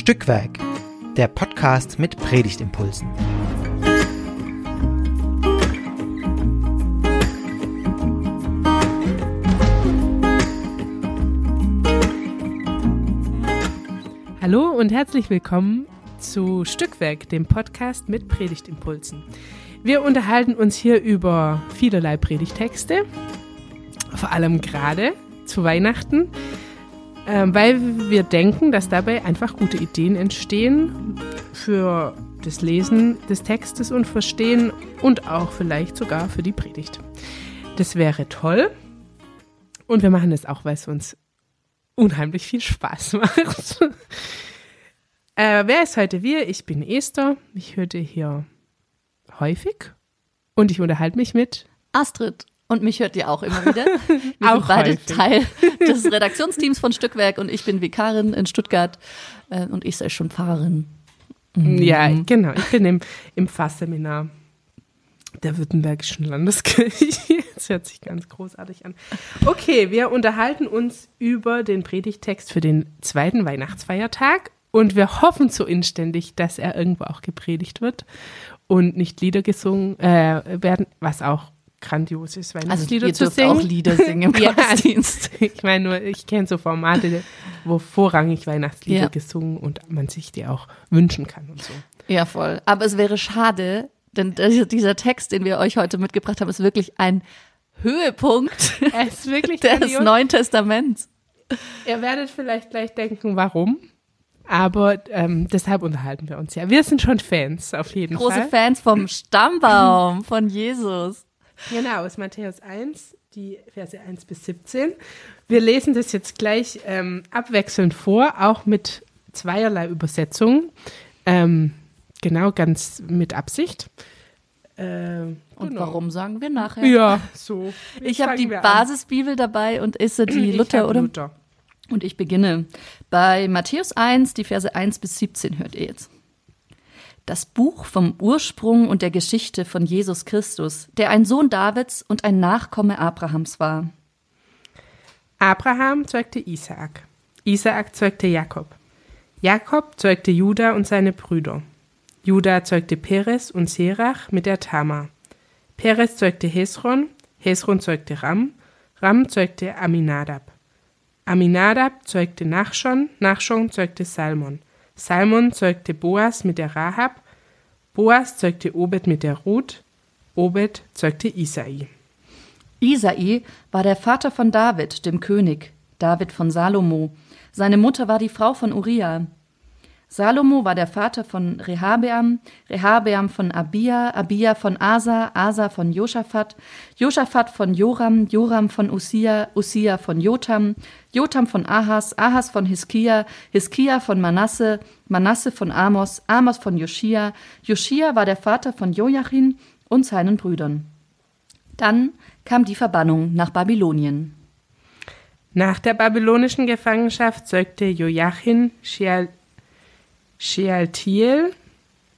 Stückwerk, der Podcast mit Predigtimpulsen. Hallo und herzlich willkommen zu Stückwerk, dem Podcast mit Predigtimpulsen. Wir unterhalten uns hier über vielerlei Predigtexte, vor allem gerade zu Weihnachten, weil wir denken, dass dabei einfach gute Ideen entstehen für das Lesen des Textes und Verstehen und auch vielleicht sogar für die Predigt. Das wäre toll. Und wir machen das auch, weil es uns unheimlich viel Spaß macht. äh, wer ist heute wir? Ich bin Esther. Ich höre hier häufig und ich unterhalte mich mit Astrid. Und mich hört ihr auch immer wieder. Wir Auch sind beide häufig. Teil des Redaktionsteams von Stückwerk und ich bin Vikarin in Stuttgart äh, und ich sei schon Pfarrerin. Ja, genau. Ich bin im, im Pfarrseminar der Württembergischen Landeskirche. Das hört sich ganz großartig an. Okay, wir unterhalten uns über den Predigtext für den zweiten Weihnachtsfeiertag und wir hoffen so inständig, dass er irgendwo auch gepredigt wird und nicht Lieder gesungen äh, werden, was auch grandios ist, Also Weihnachtslieder ihr zu singen. auch Lieder singen im Gottesdienst. Ich meine nur, ich kenne so Formate, wo vorrangig Weihnachtslieder Ja. gesungen und man sich die auch wünschen kann und so. Ja, voll. Aber es wäre schade, denn dieser- Text, den wir euch heute mitgebracht haben, ist wirklich ein Höhepunkt Er ist wirklich des grandios. Neuen Testaments. Ihr werdet vielleicht gleich denken, warum. Aber ähm, deshalb unterhalten wir uns ja. Wir sind schon Fans, auf jeden Große Fall. Fans vom Stammbaum von Jesus. Genau, aus Matthäus 1, die Verse 1 bis 17. Wir lesen das jetzt gleich ähm, abwechselnd vor, auch mit zweierlei Übersetzungen. Ähm, genau, ganz mit Absicht. Äh, Und genau. warum sagen wir nachher? Ja, so. Ich habe die an. Basisbibel dabei und Isse die Luther oder Luther. Und ich beginne bei Matthäus 1, die Verse 1 bis 17 hört ihr jetzt. Das Buch vom Ursprung und der Geschichte von Jesus Christus, der ein Sohn Davids und ein Nachkomme Abrahams war. Abraham zeugte Isaak. Isaak zeugte Jakob. Jakob zeugte Juda und seine Brüder. Juda zeugte Perez und Serach mit der Tamar. Perez zeugte Hesron. Hesron zeugte Ram. Ram zeugte Aminadab. Aminadab zeugte Nachschon. Nachschon zeugte Salmon. Salmon zeugte Boas mit der Rahab. Boas zeugte Obed mit der Ruth. Obed zeugte Isai. Isai war der Vater von David, dem König, David von Salomo. Seine Mutter war die Frau von Uriah. Salomo war der Vater von Rehabeam, Rehabeam von Abia, Abia von Asa, Asa von Josaphat, Josaphat von Joram, Joram von Usia, Usia von Jotam, Jotam von Ahas, Ahas von Hiskia, Hiskia von Manasse, Manasse von Amos, Amos von Joschia, Joschia war der Vater von Joachim und seinen Brüdern. Dann kam die Verbannung nach Babylonien. Nach der babylonischen Gefangenschaft zeugte Joachim Sheal Shealtiel.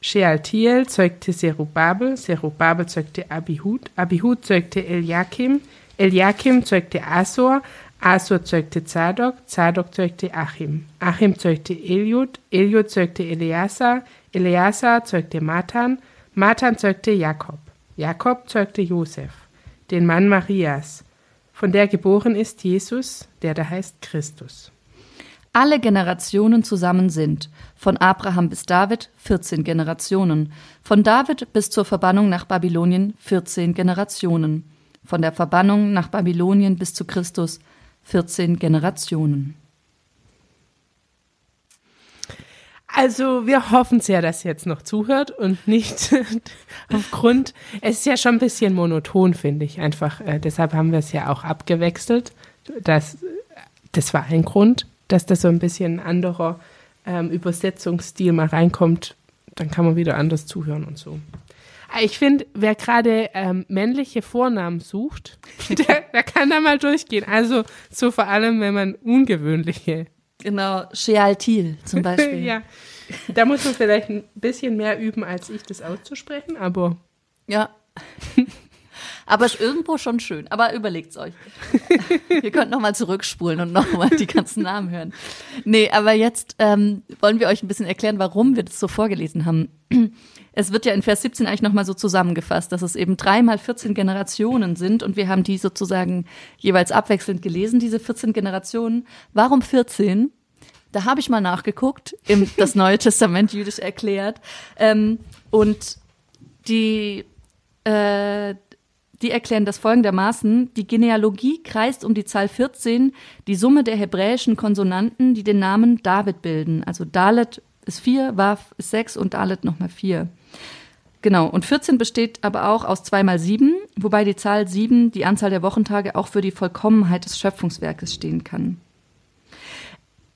Shealtiel zeugte Zerubabel. Zerubabel zeugte Abihud. Abihud zeugte Eliakim. Eliakim zeugte Asor. Asor zeugte Zadok. Zadok zeugte Achim. Achim zeugte Eliud. Eliud zeugte Eleazar. Eleazar zeugte Matan. Matan zeugte Jakob. Jakob zeugte Josef, den Mann Marias, von der geboren ist Jesus, der da heißt Christus. Alle Generationen zusammen sind von Abraham bis David 14 Generationen, von David bis zur Verbannung nach Babylonien 14 Generationen, von der Verbannung nach Babylonien bis zu Christus 14 Generationen. Also wir hoffen sehr, dass ihr jetzt noch zuhört und nicht aufgrund, es ist ja schon ein bisschen monoton, finde ich einfach. Äh, deshalb haben wir es ja auch abgewechselt. Das, das war ein Grund, dass da so ein bisschen ein anderer ähm, Übersetzungsstil mal reinkommt. Dann kann man wieder anders zuhören und so. Ah, Ich finde, wer gerade ähm, männliche Vornamen sucht, der, der kann da mal durchgehen. Also so vor allem, wenn man ungewöhnliche Genau, Shealtiel zum Beispiel. ja. Da muss man vielleicht ein bisschen mehr üben, als ich das auszusprechen, aber Ja. Aber ist irgendwo schon schön. Aber überlegt's euch. Ihr könnt nochmal zurückspulen und nochmal die ganzen Namen hören. Nee, aber jetzt ähm, wollen wir euch ein bisschen erklären, warum wir das so vorgelesen haben. Es wird ja in Vers 17 eigentlich nochmal so zusammengefasst, dass es eben dreimal 14 Generationen sind und wir haben die sozusagen jeweils abwechselnd gelesen, diese 14 Generationen. Warum 14? Da habe ich mal nachgeguckt, im das Neue Testament jüdisch erklärt. Ähm, und die, äh, die erklären das folgendermaßen. Die Genealogie kreist um die Zahl 14, die Summe der hebräischen Konsonanten, die den Namen David bilden. Also Dalet ist 4, Waf ist 6 und Dalet nochmal 4. Genau, und 14 besteht aber auch aus 2 mal 7, wobei die Zahl 7 die Anzahl der Wochentage auch für die Vollkommenheit des Schöpfungswerkes stehen kann.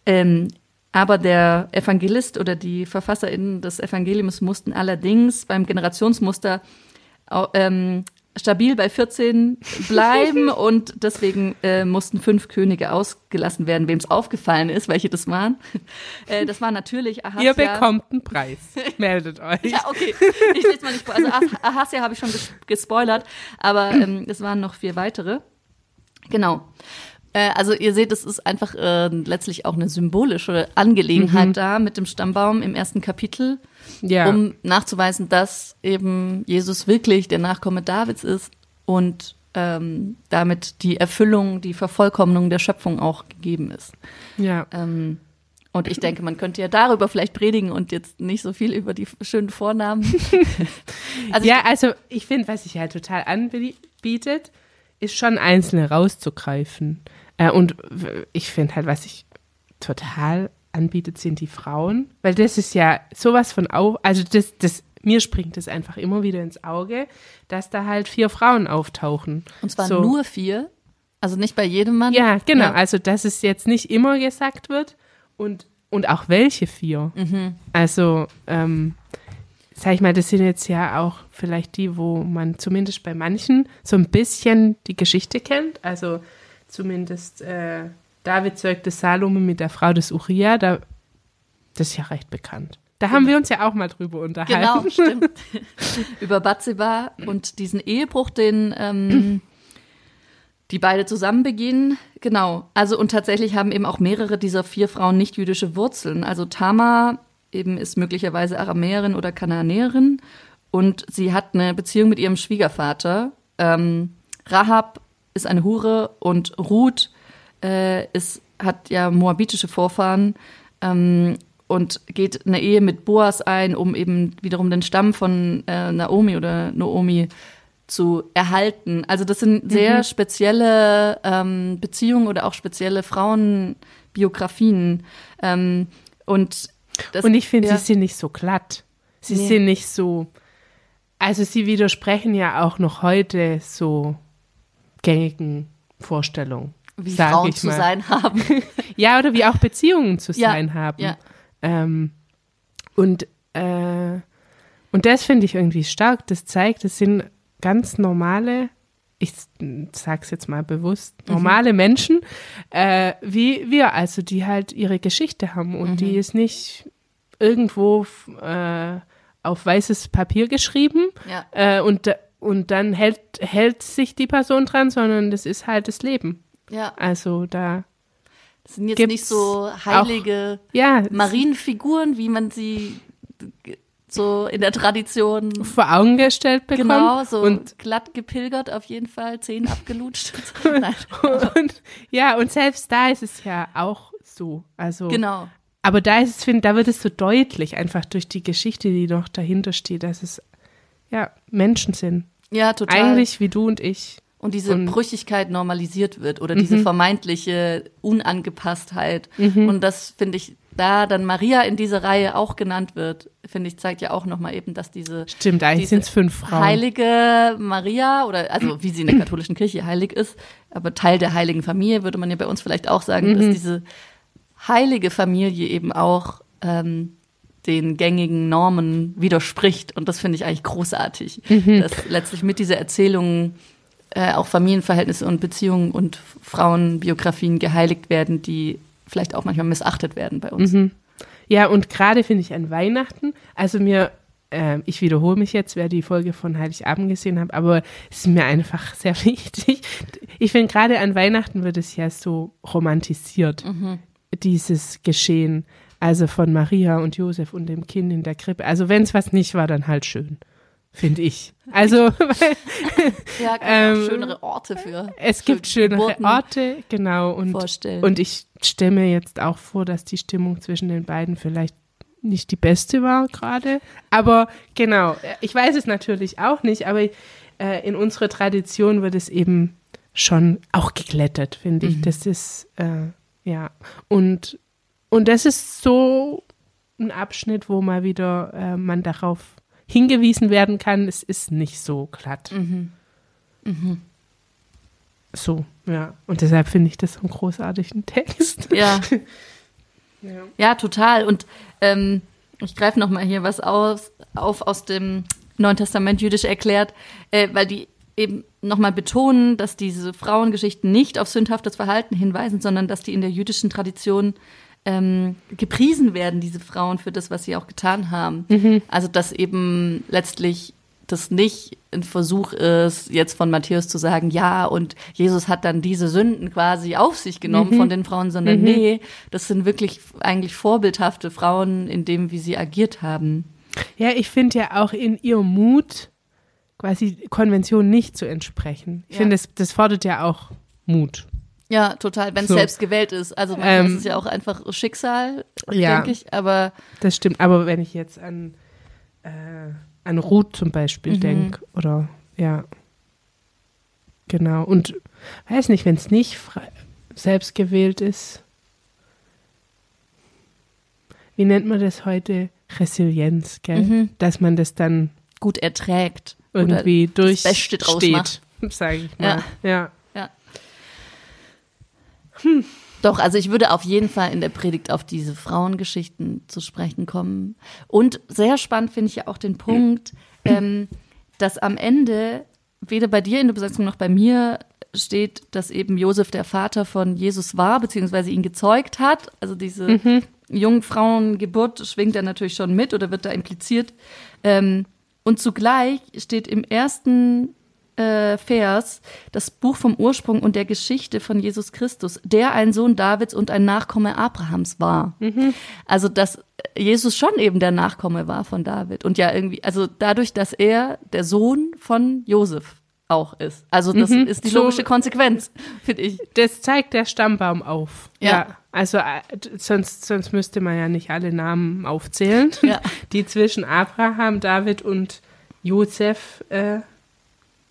Ähm, aber der Evangelist oder die VerfasserInnen des Evangeliums mussten allerdings beim Generationsmuster ähm, stabil bei 14 bleiben und deswegen äh, mussten fünf Könige ausgelassen werden. Wem es aufgefallen ist, welche das waren. Äh, das war natürlich Ahasja. Ihr bekommt einen Preis. Meldet euch. ja, okay. Ich lese mal nicht vor. Also Ahasja habe ich schon ges gespoilert, aber ähm, es waren noch vier weitere. Genau. Äh, also ihr seht, es ist einfach äh, letztlich auch eine symbolische Angelegenheit mhm. da mit dem Stammbaum im ersten Kapitel, ja. um nachzuweisen, dass eben Jesus wirklich der Nachkomme Davids ist und ähm, damit die Erfüllung, die Vervollkommnung der Schöpfung auch gegeben ist. Ja. Ähm, und ich denke, man könnte ja darüber vielleicht predigen und jetzt nicht so viel über die schönen Vornamen. also ja, also ich finde, was sich halt total anbietet, ist schon einzelne rauszugreifen. Äh, und ich finde halt, was sich total anbietet, sind die Frauen, weil das ist ja sowas von auf, also das, das, mir springt es einfach immer wieder ins Auge, dass da halt vier Frauen auftauchen. Und zwar so. nur vier? Also nicht bei jedem Mann? Ja, genau. Ja. Also, dass es jetzt nicht immer gesagt wird und, und auch welche vier. Mhm. Also, ähm, sag ich mal, das sind jetzt ja auch vielleicht die, wo man zumindest bei manchen so ein bisschen die Geschichte kennt. Also, zumindest äh, David zeugte Salome mit der Frau des Uriah, da, das ist ja recht bekannt. Da haben wir uns ja auch mal drüber unterhalten. Genau, stimmt. Über Bathseba und diesen Ehebruch, den ähm, die beide zusammen begehen. Genau. Also und tatsächlich haben eben auch mehrere dieser vier Frauen nicht jüdische Wurzeln. Also Tamar eben ist möglicherweise Aramäerin oder Kanaanäerin und sie hat eine Beziehung mit ihrem Schwiegervater. Ähm, Rahab ist eine Hure und Ruth äh, ist, hat ja moabitische Vorfahren ähm, und geht eine Ehe mit Boas ein, um eben wiederum den Stamm von äh, Naomi oder Noomi zu erhalten. Also das sind sehr mhm. spezielle ähm, Beziehungen oder auch spezielle Frauenbiografien. Ähm, und, das, und ich finde, ja. sie sind nicht so glatt. Sie nee. sind nicht so. Also sie widersprechen ja auch noch heute so gängigen Vorstellung. Wie Frauen zu sein haben. ja, oder wie auch Beziehungen zu ja, sein haben. Ja. Ähm, und, äh, und das finde ich irgendwie stark. Das zeigt, es sind ganz normale, ich sage es jetzt mal bewusst, mhm. normale mhm. Menschen, äh, wie wir, also die halt ihre Geschichte haben und mhm. die ist nicht irgendwo äh, auf weißes Papier geschrieben ja. äh, und und dann hält, hält sich die Person dran, sondern das ist halt das Leben. Ja. Also da. Das sind jetzt nicht so heilige auch, ja, Marienfiguren, wie man sie so in der Tradition vor Augen gestellt bekommt. Genau, so und glatt gepilgert auf jeden Fall, Zehen abgelutscht. und, ja, und selbst da ist es ja auch so. Also genau. Aber da ist es, finde da wird es so deutlich, einfach durch die Geschichte, die noch dahinter steht, dass es ja, Menschen sind. Ja, total. Eigentlich wie du und ich. Und diese und Brüchigkeit normalisiert wird oder mhm. diese vermeintliche Unangepasstheit. Mhm. Und das finde ich, da dann Maria in dieser Reihe auch genannt wird, finde ich, zeigt ja auch nochmal eben, dass diese. Stimmt, eigentlich sind es fünf Frauen. Heilige Maria oder, also wie sie in der katholischen Kirche heilig ist, aber Teil der heiligen Familie würde man ja bei uns vielleicht auch sagen, mhm. dass diese heilige Familie eben auch ähm, den gängigen Normen widerspricht. Und das finde ich eigentlich großartig, mhm. dass letztlich mit dieser Erzählung äh, auch Familienverhältnisse und Beziehungen und Frauenbiografien geheiligt werden, die vielleicht auch manchmal missachtet werden bei uns. Mhm. Ja, und gerade finde ich an Weihnachten, also mir äh, ich wiederhole mich jetzt, wer die Folge von Heiligabend gesehen hat, aber es ist mir einfach sehr wichtig. Ich finde, gerade an Weihnachten wird es ja so romantisiert, Mhm. dieses Geschehen. Also von Maria und Josef und dem Kind in der Krippe. Also wenn es was nicht war, dann halt schön, finde ich. Also Ja, Ähm, schönere Orte für. es für gibt schönere Geburten Orte, genau. Und, vorstellen. und ich stelle mir jetzt auch vor, dass die Stimmung zwischen den beiden vielleicht nicht die beste war gerade. Aber genau, ich weiß es natürlich auch nicht, aber äh, in unserer Tradition wird es eben schon auch geglättet, finde ich. Das ist, äh, ja. Und, und das ist so ein Abschnitt, wo mal wieder äh, man darauf hingewiesen werden kann, es ist nicht so glatt. So, ja. Und deshalb finde ich das so einen großartigen Text. ja. Ja. Ja, total. Und ähm, ich greife noch mal hier was aus, auf aus dem Neuen Testament jüdisch erklärt, äh, weil die eben noch mal betonen, dass diese Frauengeschichten nicht auf sündhaftes Verhalten hinweisen, sondern dass die in der jüdischen Tradition ähm, gepriesen werden, diese Frauen, für das, was sie auch getan haben. Also, dass eben letztlich das nicht ein Versuch ist, jetzt von Matthäus zu sagen, ja, und Jesus hat dann diese Sünden quasi auf sich genommen von den Frauen, sondern nee, das sind wirklich eigentlich vorbildhafte Frauen in dem, wie sie agiert haben. Ja, ich finde ja auch in ihrem Mut, quasi Konventionen nicht zu entsprechen. Ich Ja. finde, das, das fordert ja auch Mut. Ja, total, wenn es So. selbst gewählt ist. Also manchmal Ähm, ist es ja auch einfach Schicksal, ja. denke ich, aber Das stimmt. Aber wenn ich jetzt an, äh, an Ruth zum Beispiel Mhm. denke, oder ja, genau. Und weiß nicht, wenn es nicht selbst gewählt ist, wie nennt man das heute? Resilienz, gell? Mhm. Dass man das dann gut erträgt. irgendwie durchsteht, sage ich mal. Ja. Ja. Doch, also ich würde auf jeden Fall in der Predigt auf diese Frauengeschichten zu sprechen kommen. Und sehr spannend finde ich ja auch den Punkt, ähm, dass am Ende weder bei dir in der Besetzung noch bei mir steht, dass eben Josef der Vater von Jesus war, beziehungsweise ihn gezeugt hat. Also diese Jungfrauengeburt schwingt da natürlich schon mit oder wird da impliziert. Ähm, und zugleich steht im ersten äh, Vers das Buch vom Ursprung und der Geschichte von Jesus Christus, der ein Sohn Davids und ein Nachkomme Abrahams war. Also, dass Jesus schon eben der Nachkomme war von David und ja irgendwie, also dadurch, dass er der Sohn von Josef auch ist. Also, das Mhm. ist die logische Konsequenz, finde ich. Das zeigt der Stammbaum auf. Ja. Also äh, sonst, sonst müsste man ja nicht alle Namen aufzählen, Ja. die zwischen Abraham, David und Josef äh,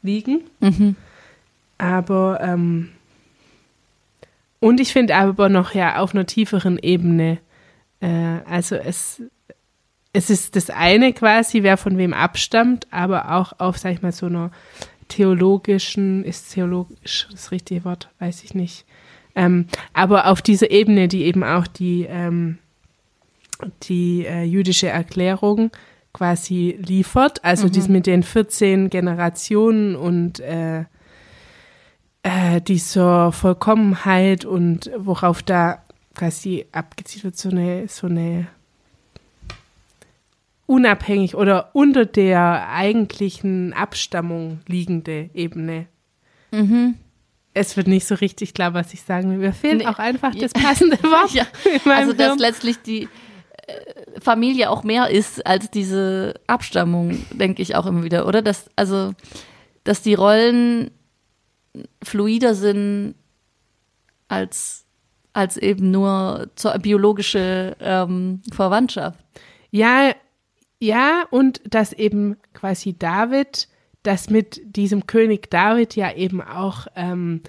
liegen. Mhm. Aber ähm, und ich finde aber noch ja auf einer tieferen Ebene. Äh, also es es ist das eine quasi, wer von wem abstammt, aber auch auf, sag ich mal, so einer theologischen, ist theologisch das richtige Wort, weiß ich nicht. Ähm, aber auf dieser Ebene, die eben auch die, ähm, die äh, jüdische Erklärung quasi liefert, also dies mit den 14 Generationen und äh, äh, dieser Vollkommenheit und worauf da quasi abgezielt wird, so eine, so eine unabhängig oder unter der eigentlichen Abstammung liegende Ebene. Es wird nicht so richtig klar, was ich sagen will. Mir fehlt Nee. auch einfach das passende Wort. Ja, also dass letztlich die Familie auch mehr ist als diese Abstammung, denke ich auch immer wieder, oder? Dass, also, dass die Rollen fluider sind als, als eben nur zur biologische ähm, Verwandtschaft. Ja, ja, und dass eben quasi David, dass mit diesem König David ja eben auch ähm,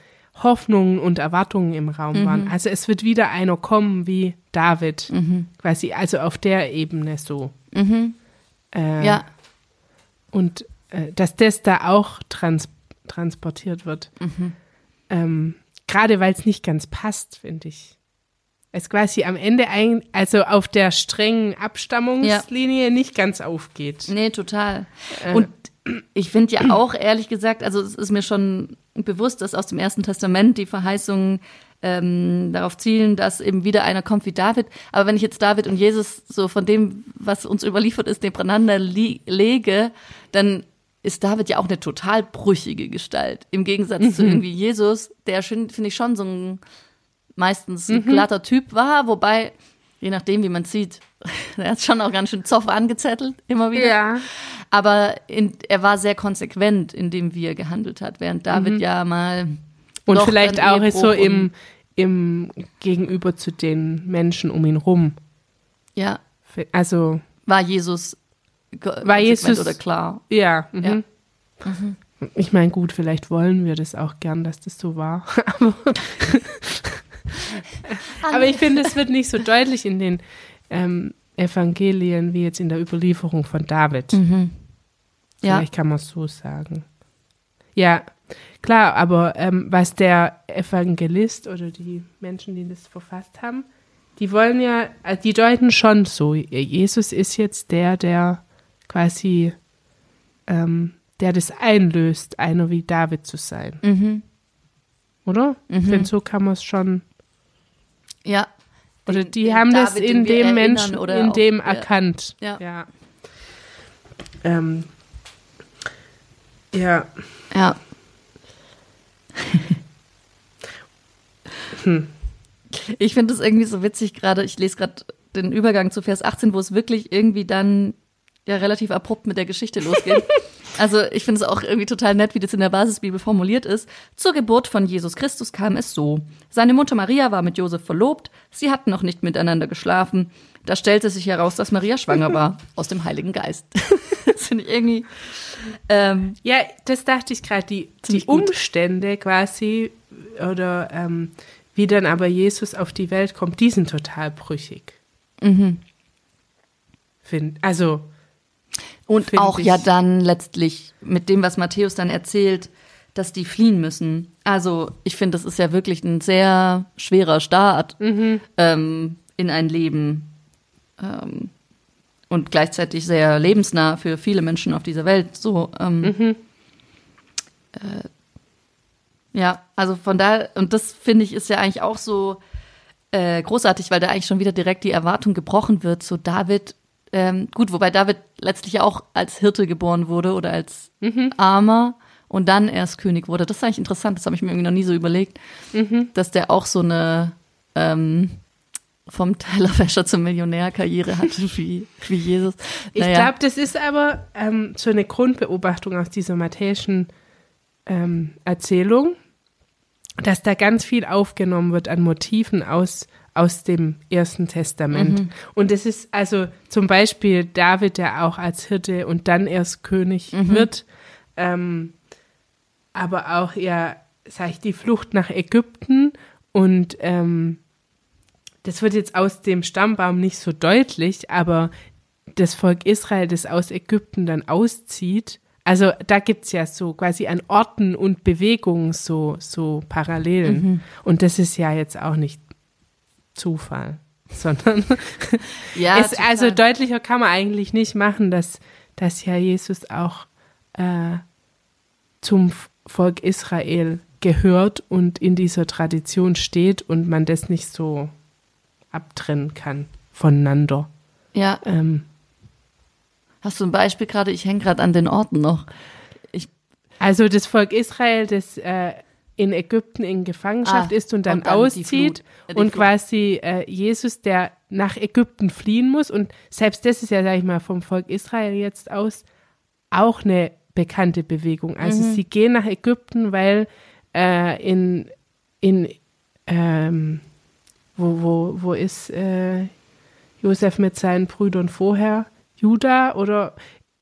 Hoffnungen und Erwartungen im Raum waren. Also es wird wieder einer kommen wie David, quasi, also auf der Ebene so. Äh, Ja, Und äh, dass das da auch trans transportiert wird. Ähm, Gerade weil es nicht ganz passt, finde ich. Es quasi am Ende, ein, also auf der strengen Abstammungslinie nicht ganz aufgeht. Nee, total. Und ich finde ja auch, ehrlich gesagt, also es ist mir schon bewusst, dass aus dem Ersten Testament die Verheißung ähm, darauf zielen, dass eben wieder einer kommt wie David. Aber wenn ich jetzt David und Jesus so von dem, was uns überliefert ist, nebeneinander lege, dann ist David ja auch eine total brüchige Gestalt. Im Gegensatz mhm. zu irgendwie Jesus, der finde ich schon so ein meistens ein mhm. glatter Typ war, wobei, je nachdem, wie man sieht, er hat schon auch ganz schön Zoff angezettelt, immer wieder. Ja. Aber in, er war sehr konsequent in dem, wie er gehandelt hat, während David mhm. ja mal. Und vielleicht auch so im, im Gegenüber zu den Menschen um ihn rum. Ja. Also. War Jesus war Jesus oder klar? Ja. Mhm. ja. Mhm. Ich meine, gut, vielleicht wollen wir das auch gern, dass das so war. Aber ich finde, es wird nicht so deutlich in den ähm, Evangelien wie jetzt in der Überlieferung von David. Mhm. Ja. Vielleicht kann man es so sagen. Ja, klar, aber ähm, was der Evangelist oder die Menschen, die das verfasst haben, die wollen ja, äh, die deuten schon so, Jesus ist jetzt der, der quasi, ähm, der das einlöst, einer wie David zu sein. Mhm. Oder? Mhm. Ich finde, so kann man es schon. Ja. Oder die den haben David, das in dem Menschen, in dem auch, erkannt. Ja. Ja. Ähm, ja. Ja. hm. Ich finde es irgendwie so witzig gerade. Ich lese gerade den Übergang zu Vers 18, wo es wirklich irgendwie dann ja relativ abrupt mit der Geschichte losgeht. also ich finde es auch irgendwie total nett, wie das in der Basisbibel formuliert ist. Zur Geburt von Jesus Christus kam es so. Seine Mutter Maria war mit Josef verlobt, sie hatten noch nicht miteinander geschlafen. Da stellte sich heraus, dass Maria schwanger war, aus dem Heiligen Geist. das finde ich irgendwie. Ähm, ja, das dachte ich gerade, die, die Umstände quasi oder ähm, wie dann aber Jesus auf die Welt kommt, die sind total brüchig. Mhm. Find, also und auch ja dann letztlich mit dem, was Matthäus dann erzählt, dass die fliehen müssen. Also ich finde, das ist ja wirklich ein sehr schwerer Start mhm. ähm, in ein Leben ähm, und gleichzeitig sehr lebensnah für viele Menschen auf dieser Welt. So ähm, mhm. äh, ja, also von da und das finde ich ist ja eigentlich auch so äh, großartig, weil da eigentlich schon wieder direkt die Erwartung gebrochen wird. So David ähm, gut, wobei David letztlich auch als Hirte geboren wurde oder als mhm. Armer und dann erst König wurde. Das ist eigentlich interessant, das habe ich mir irgendwie noch nie so überlegt, mhm. dass der auch so eine ähm, vom Tellerwäscher zum Millionär Karriere hatte wie, wie Jesus. Naja. Ich glaube, das ist aber ähm, so eine Grundbeobachtung aus dieser matthäischen ähm, Erzählung, dass da ganz viel aufgenommen wird an Motiven aus aus dem Ersten Testament. Mhm. Und es ist also zum Beispiel David, der auch als Hirte und dann erst König mhm. wird, ähm, aber auch ja, sag ich, die Flucht nach Ägypten und ähm, das wird jetzt aus dem Stammbaum nicht so deutlich, aber das Volk Israel, das aus Ägypten dann auszieht, also da gibt es ja so quasi an Orten und Bewegungen so, so Parallelen. Mhm. Und das ist ja jetzt auch nicht Zufall, sondern ja, es, also deutlicher kann man eigentlich nicht machen, dass, dass ja Jesus auch äh, zum Volk Israel gehört und in dieser Tradition steht und man das nicht so abtrennen kann voneinander. Ja. Ähm, Hast du ein Beispiel gerade? Ich hänge gerade an den Orten noch. Ich also das Volk Israel, das äh, in Ägypten in Gefangenschaft ah, ist und dann, und dann auszieht äh, und quasi äh, Jesus, der nach Ägypten fliehen muss und selbst das ist ja, sag ich mal, vom Volk Israel jetzt aus auch eine bekannte Bewegung. Also mhm. sie gehen nach Ägypten, weil äh, in, in ähm, wo, wo, wo ist äh, Josef mit seinen Brüdern vorher? Juda oder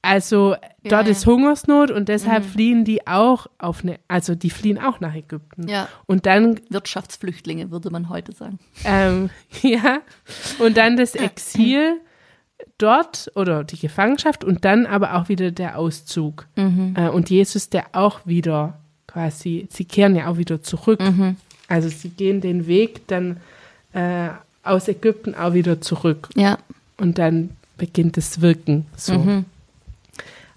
also dort ja, ist Hungersnot und deshalb mhm. fliehen die auch auf eine, also die fliehen auch nach Ägypten. Ja. Und dann Wirtschaftsflüchtlinge würde man heute sagen. Ähm, ja. Und dann das Exil dort oder die Gefangenschaft und dann aber auch wieder der Auszug. Mhm. Äh, und Jesus, der auch wieder quasi, sie kehren ja auch wieder zurück. Mhm. Also sie gehen den Weg dann äh, aus Ägypten auch wieder zurück. Ja. Und dann beginnt das Wirken so. Mhm.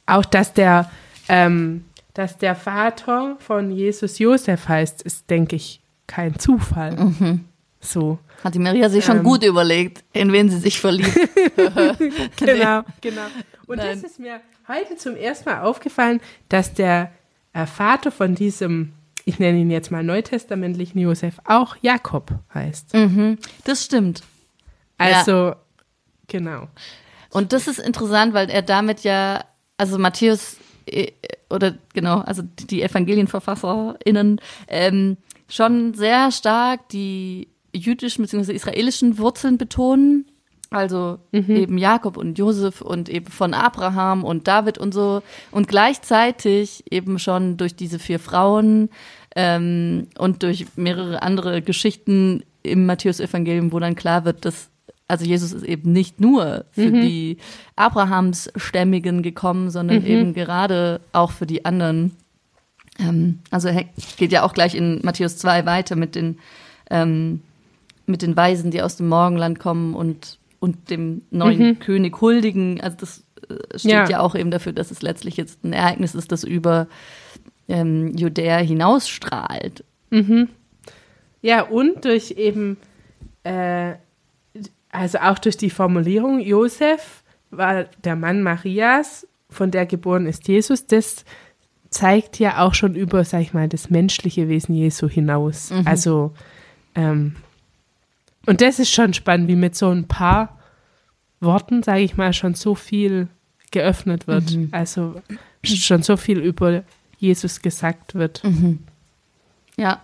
Auch dass der, ähm, dass der Vater von Jesus Josef heißt, ist, denke ich, kein Zufall. Mhm. So. Hat die Maria sich schon Ähm. gut überlegt, in wen sie sich verliebt. Genau, genau. Und Nein. das ist mir heute zum ersten Mal aufgefallen, dass der äh, Vater von diesem, ich nenne ihn jetzt mal neutestamentlichen Josef, auch Jakob heißt. mhm. Das stimmt. Also, genau. Und das ist interessant, weil er damit ja, also Matthäus äh, oder genau, also die EvangelienverfasserInnen ähm, schon sehr stark die jüdischen bzw. israelischen Wurzeln betonen. Also eben Jakob und Josef und eben von Abraham und David und so. Und gleichzeitig eben schon durch diese vier Frauen ähm, und durch mehrere andere Geschichten im Matthäus-Evangelium, wo dann klar wird, dass also Jesus ist eben nicht nur für die Abrahamsstämmigen gekommen, sondern eben gerade auch für die anderen. Ähm, also geht ja auch gleich in Matthäus 2 weiter mit den, ähm, mit den Weisen, die aus dem Morgenland kommen und, und dem neuen König huldigen. Also das äh, steht Ja. ja. auch eben dafür, dass es letztlich jetzt ein Ereignis ist, das über ähm, Judäa hinausstrahlt. Ja, und durch eben, äh, also auch durch die Formulierung, Josef war der Mann Marias, von der geboren ist Jesus, das zeigt ja auch schon über, sag ich mal, das menschliche Wesen Jesu hinaus. Also, ähm, und das ist schon spannend, wie mit so ein paar Worten, sage ich mal, schon so viel geöffnet wird. Also schon so viel über Jesus gesagt wird. Ja.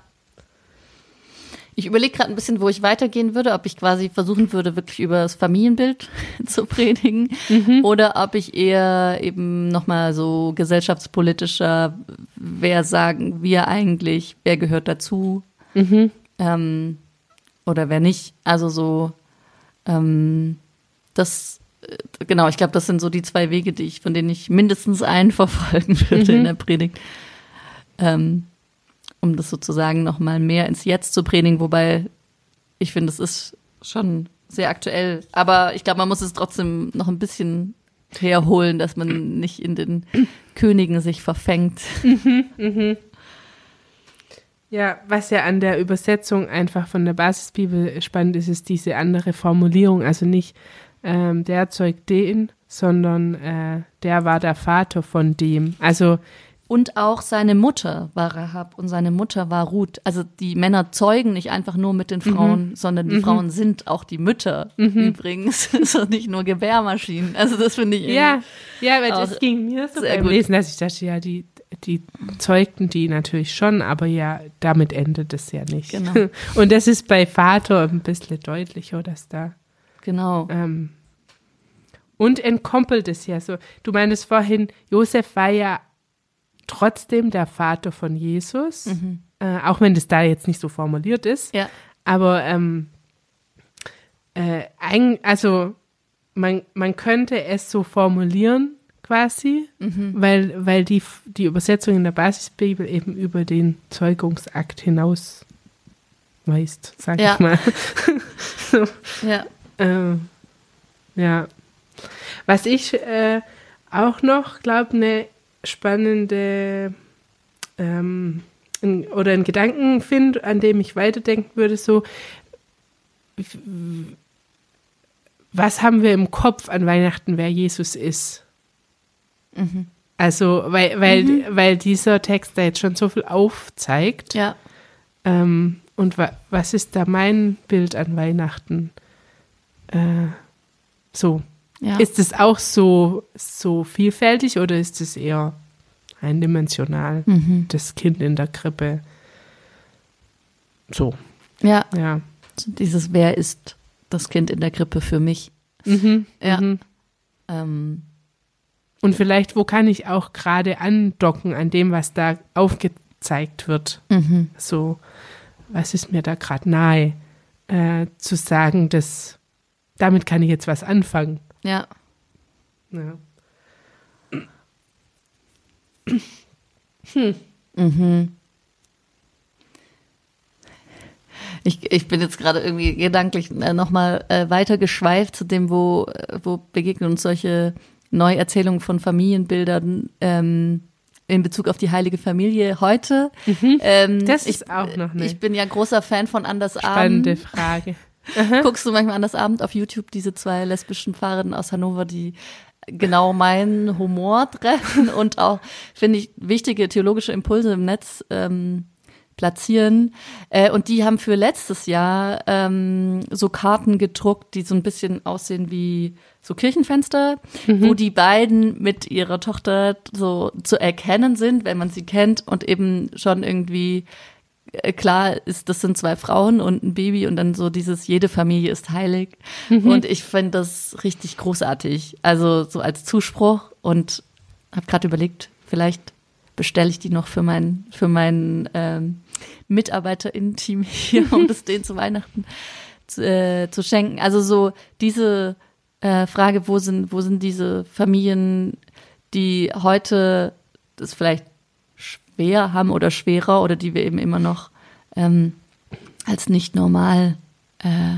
Ich überlege gerade ein bisschen, wo ich weitergehen würde, ob ich quasi versuchen würde, wirklich über das Familienbild zu predigen oder ob ich eher eben nochmal so gesellschaftspolitischer, wer sagen wir eigentlich, wer gehört dazu ähm, oder wer nicht. Also so, ähm, das, äh, genau, ich glaube, das sind so die zwei Wege, die ich, von denen ich mindestens einen verfolgen würde in der Predigt. Ähm, um das sozusagen noch mal mehr ins Jetzt zu predigen, wobei ich finde, es ist schon sehr aktuell. Aber ich glaube, man muss es trotzdem noch ein bisschen herholen, dass man nicht in den Königen sich verfängt. Ja, was ja an der Übersetzung einfach von der Basisbibel spannend ist, ist diese andere Formulierung. Also nicht ähm, der zeugt den, sondern äh, der war der Vater von dem. Also Und auch seine Mutter war Rahab und seine Mutter war Ruth. Also die Männer zeugen nicht einfach nur mit den Frauen, sondern die Frauen sind auch die Mütter übrigens. so nicht nur Gebärmaschinen. Also das finde ich ja, ja, weil das ging mir so sehr beim gut. Lesen, dass ich dachte, ja, die, die zeugten die natürlich schon, aber ja, damit endet es ja nicht. Genau. Und das ist bei Vater ein bisschen deutlicher, dass da genau. Ähm, und entkoppelt es ja so. Du meinst vorhin, Josef war ja trotzdem der Vater von Jesus, äh, auch wenn das da jetzt nicht so formuliert ist. Ja. Aber ähm, äh, also man, man könnte es so formulieren quasi, weil, weil die, die Übersetzung in der Basisbibel eben über den Zeugungsakt hinaus weist, sag Ja. ich mal. so. Ja. Ähm, ja. Was ich äh, auch noch glaube, eine spannende ähm, ein, oder einen Gedanken finde, an dem ich weiterdenken würde, so was haben wir im Kopf an Weihnachten, wer Jesus ist? Also, weil, weil, weil dieser Text da jetzt schon so viel aufzeigt. Ja. Ähm, und wa was ist da mein Bild an Weihnachten? Äh, so. Ja. Ist es auch so, so vielfältig oder ist es eher eindimensional? Mhm. Das Kind in der Krippe. So, ja. ja. Dieses Wer ist das Kind in der Krippe für mich? Mhm, Ja. mhm. Ähm, Und vielleicht, wo kann ich auch gerade andocken an dem, was da aufgezeigt wird? mhm. So, was ist mir da gerade nahe? Äh, zu sagen, dass damit kann ich jetzt was anfangen. Ja. Ja. Mhm. Ich, ich bin jetzt gerade irgendwie gedanklich äh, nochmal äh, weiter geschweift zu dem, wo, äh, wo begegnen uns solche Neuerzählungen von Familienbildern ähm, in Bezug auf die heilige Familie heute. Ähm, Das ich, ist auch noch eine Ich bin ja großer Fan von Anders spannende Abend. Frage. Guckst du manchmal Anders Abend auf YouTube diese zwei lesbischen Fahrerinnen aus Hannover, die genau meinen Humor treffen und auch, finde ich, wichtige theologische Impulse im Netz ähm, platzieren. Äh, und die haben für letztes Jahr ähm, so Karten gedruckt, die so ein bisschen aussehen wie so Kirchenfenster, wo die beiden mit ihrer Tochter so zu erkennen sind, wenn man sie kennt und eben schon irgendwie klar ist, das sind zwei Frauen und ein Baby und dann so dieses jede Familie ist heilig. Und ich finde das richtig großartig. Also so als Zuspruch und habe gerade überlegt, vielleicht bestelle ich die noch für mein für meinen ähm, MitarbeiterInnen-Team hier, um das denen zu Weihnachten zu, äh, zu schenken. Also so diese äh, Frage, wo sind wo sind diese Familien, die heute das vielleicht schwer haben oder schwerer oder die wir eben immer noch ähm, als nicht normal äh,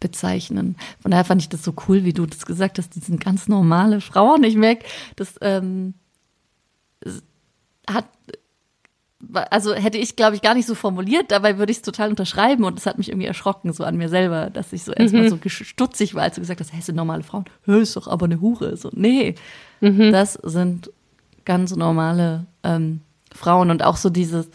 bezeichnen. Von daher fand ich das so cool, wie du das gesagt hast, die sind ganz normale Frauen. Ich merke, das ähm, es hat also hätte ich, glaube ich, gar nicht so formuliert, dabei würde ich es total unterschreiben und das hat mich irgendwie erschrocken, so an mir selber, dass ich so erstmal so stutzig war, als du gesagt hast, hey, sind normale Frauen, Hö, ist doch aber eine Hure. So, nee, das sind ganz normale ähm, Frauen und auch so dieses,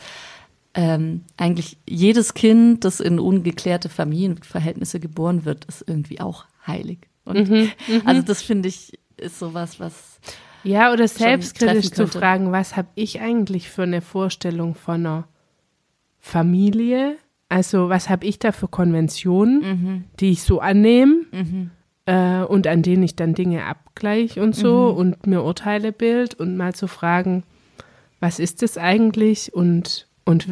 ähm, eigentlich jedes Kind, das in ungeklärte Familienverhältnisse geboren wird, ist irgendwie auch heilig. Und also das finde ich ist sowas, was Ja, oder selbstkritisch zu fragen, was habe ich eigentlich für eine Vorstellung von einer Familie? Also was habe ich da für Konventionen, Mhm. die ich so annehme äh, und an denen ich dann Dinge abgleiche und so Mhm. und mir Urteile bild und mal zu fragen, was ist das eigentlich und, und,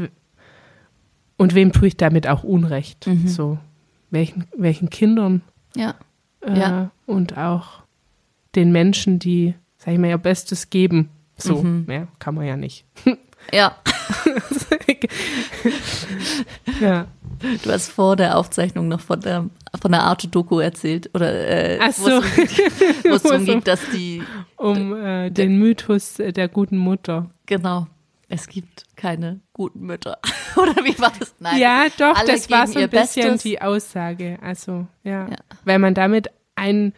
und wem tue ich damit auch Unrecht? Mhm. So, welchen, welchen Kindern ja äh, Ja. und auch den Menschen, die, sag ich mal, ihr Bestes geben. So, Mhm. ja, kann man ja nicht. ja ja. Du hast vor der Aufzeichnung noch von der, von der Arte-Doku erzählt, oder äh, Ach wo es so. wo es darum um- geht, dass die, Um äh, den Mythos äh, der guten Mutter. genau, es gibt keine guten Mütter. oder wie war das? Nein. ja, doch, alle das war so ein bisschen Bestes. die Aussage. Also, ja. Ja. Weil man damit ein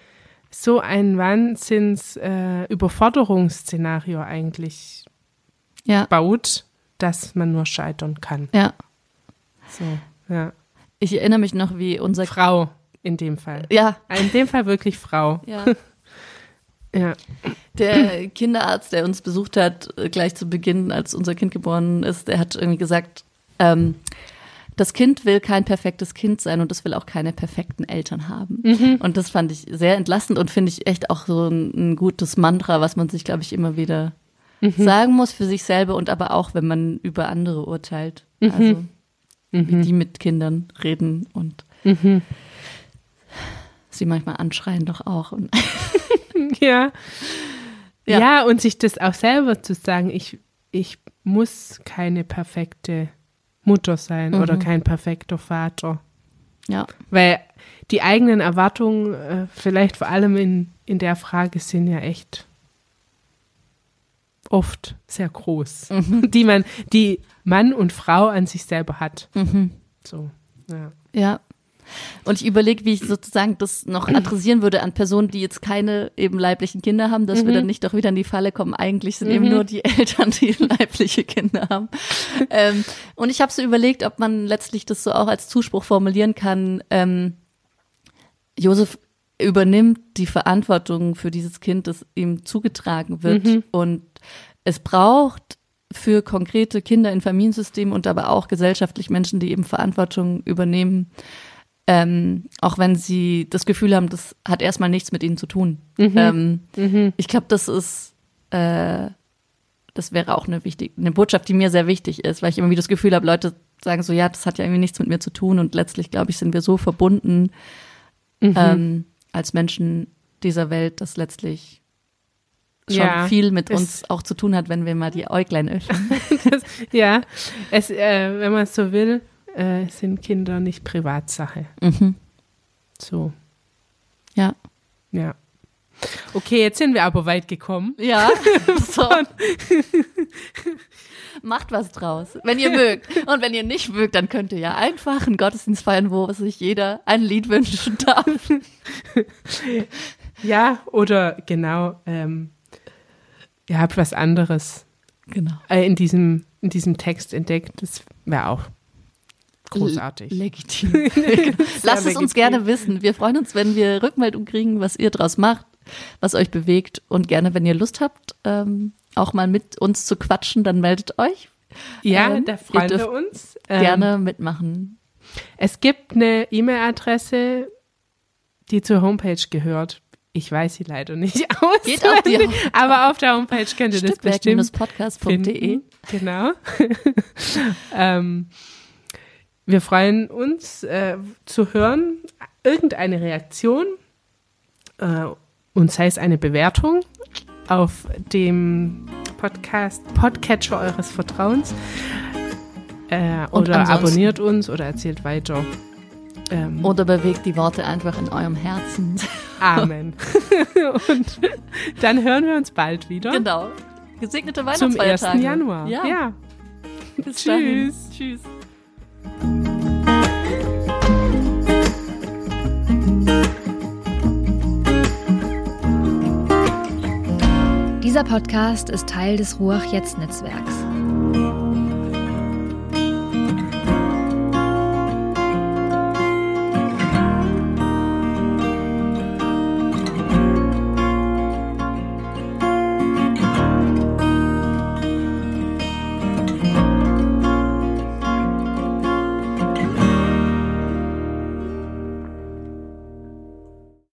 so ein Wahnsinns äh, Überforderungsszenario eigentlich Ja, baut, dass man nur scheitern kann. ja. So, ja. Ich erinnere mich noch, wie unser, Frau in dem Fall. ja, In dem Fall wirklich Frau. ja. Ja. Der Kinderarzt, der uns besucht hat, äh, gleich zu Beginn, als unser Kind geboren ist, der hat irgendwie gesagt, ähm, das Kind will kein perfektes Kind sein und es will auch keine perfekten Eltern haben. Und das fand ich sehr entlastend und finde ich echt auch so ein, ein gutes Mantra, was man sich, glaube ich, immer wieder sagen muss für sich selber und aber auch, wenn man über andere urteilt. Also wie die mit Kindern reden und sie manchmal anschreien doch auch. Und Ja. Ja. ja. und sich das auch selber zu sagen, ich, ich muss keine perfekte Mutter sein oder kein perfekter Vater. ja, Weil die eigenen Erwartungen, äh, vielleicht vor allem in, in der Frage, sind ja echt oft sehr groß, die man, die Mann und Frau an sich selber hat. So, ja. Ja. Und ich überlege, wie ich sozusagen das noch adressieren würde an Personen, die jetzt keine eben leiblichen Kinder haben, dass wir dann nicht doch wieder in die Falle kommen. Eigentlich sind eben nur die Eltern, die leibliche Kinder haben. ähm, und ich habe so überlegt, ob man letztlich das so auch als Zuspruch formulieren kann. Ähm, Josef übernimmt die Verantwortung für dieses Kind, das ihm zugetragen wird. Und es braucht für konkrete Kinder in Familiensystemen und aber auch gesellschaftlich Menschen, die eben Verantwortung übernehmen, ähm, auch wenn sie das Gefühl haben, das hat erstmal nichts mit ihnen zu tun. Ähm, Ich glaube, das ist, äh, das wäre auch eine wichtige, eine Botschaft, die mir sehr wichtig ist, weil ich immer wieder das Gefühl habe, Leute sagen so, ja, das hat ja irgendwie nichts mit mir zu tun und letztlich, glaube ich, sind wir so verbunden ähm, als Menschen dieser Welt, dass letztlich schon Ja, viel mit uns auch zu tun hat, wenn wir mal die Äuglein öffnen. Das, ja, es, äh, wenn man es so will, äh, sind Kinder nicht Privatsache. mhm. So, Ja. ja. Okay, jetzt sind wir aber weit gekommen. Ja, so. Macht was draus, wenn ihr mögt. Und wenn ihr nicht mögt, dann könnt ihr ja einfach einen Gottesdienst feiern, wo sich jeder ein Lied wünschen darf. Ja, oder genau, ähm, ihr habt was anderes Genau. äh, in, diesem, in diesem Text entdeckt. Das wäre auch großartig. Legitim. Lasst es uns gerne wissen. Wir freuen uns, wenn wir Rückmeldung kriegen, was ihr draus macht, was euch bewegt. Und gerne, wenn ihr Lust habt, ähm, auch mal mit uns zu quatschen, dann meldet euch. ja, ähm, da ihr freuen wir uns. Ähm, Gerne mitmachen. Es gibt eine E-Mail-Adresse, die zur Homepage gehört. Ich weiß sie leider nicht aus. Geht auf die aber auf der Homepage könnt ihr das bestimmt Stückwerk-podcast.de. finden. Genau. ähm, wir freuen uns äh, zu hören, irgendeine Reaktion äh, und sei es eine Bewertung auf dem Podcast Podcatcher eures Vertrauens äh, oder abonniert uns oder erzählt weiter. Ähm, Oder bewegt die Worte einfach in eurem Herzen. Amen. und dann hören wir uns bald wieder genau. Gesegnete zum Weihnachtsfeiertage. 1. Januar. Ja. ja. Bis Tschüss. dahin. Tschüss. Dieser Podcast ist Teil des Ruach Jetzt Netzwerks.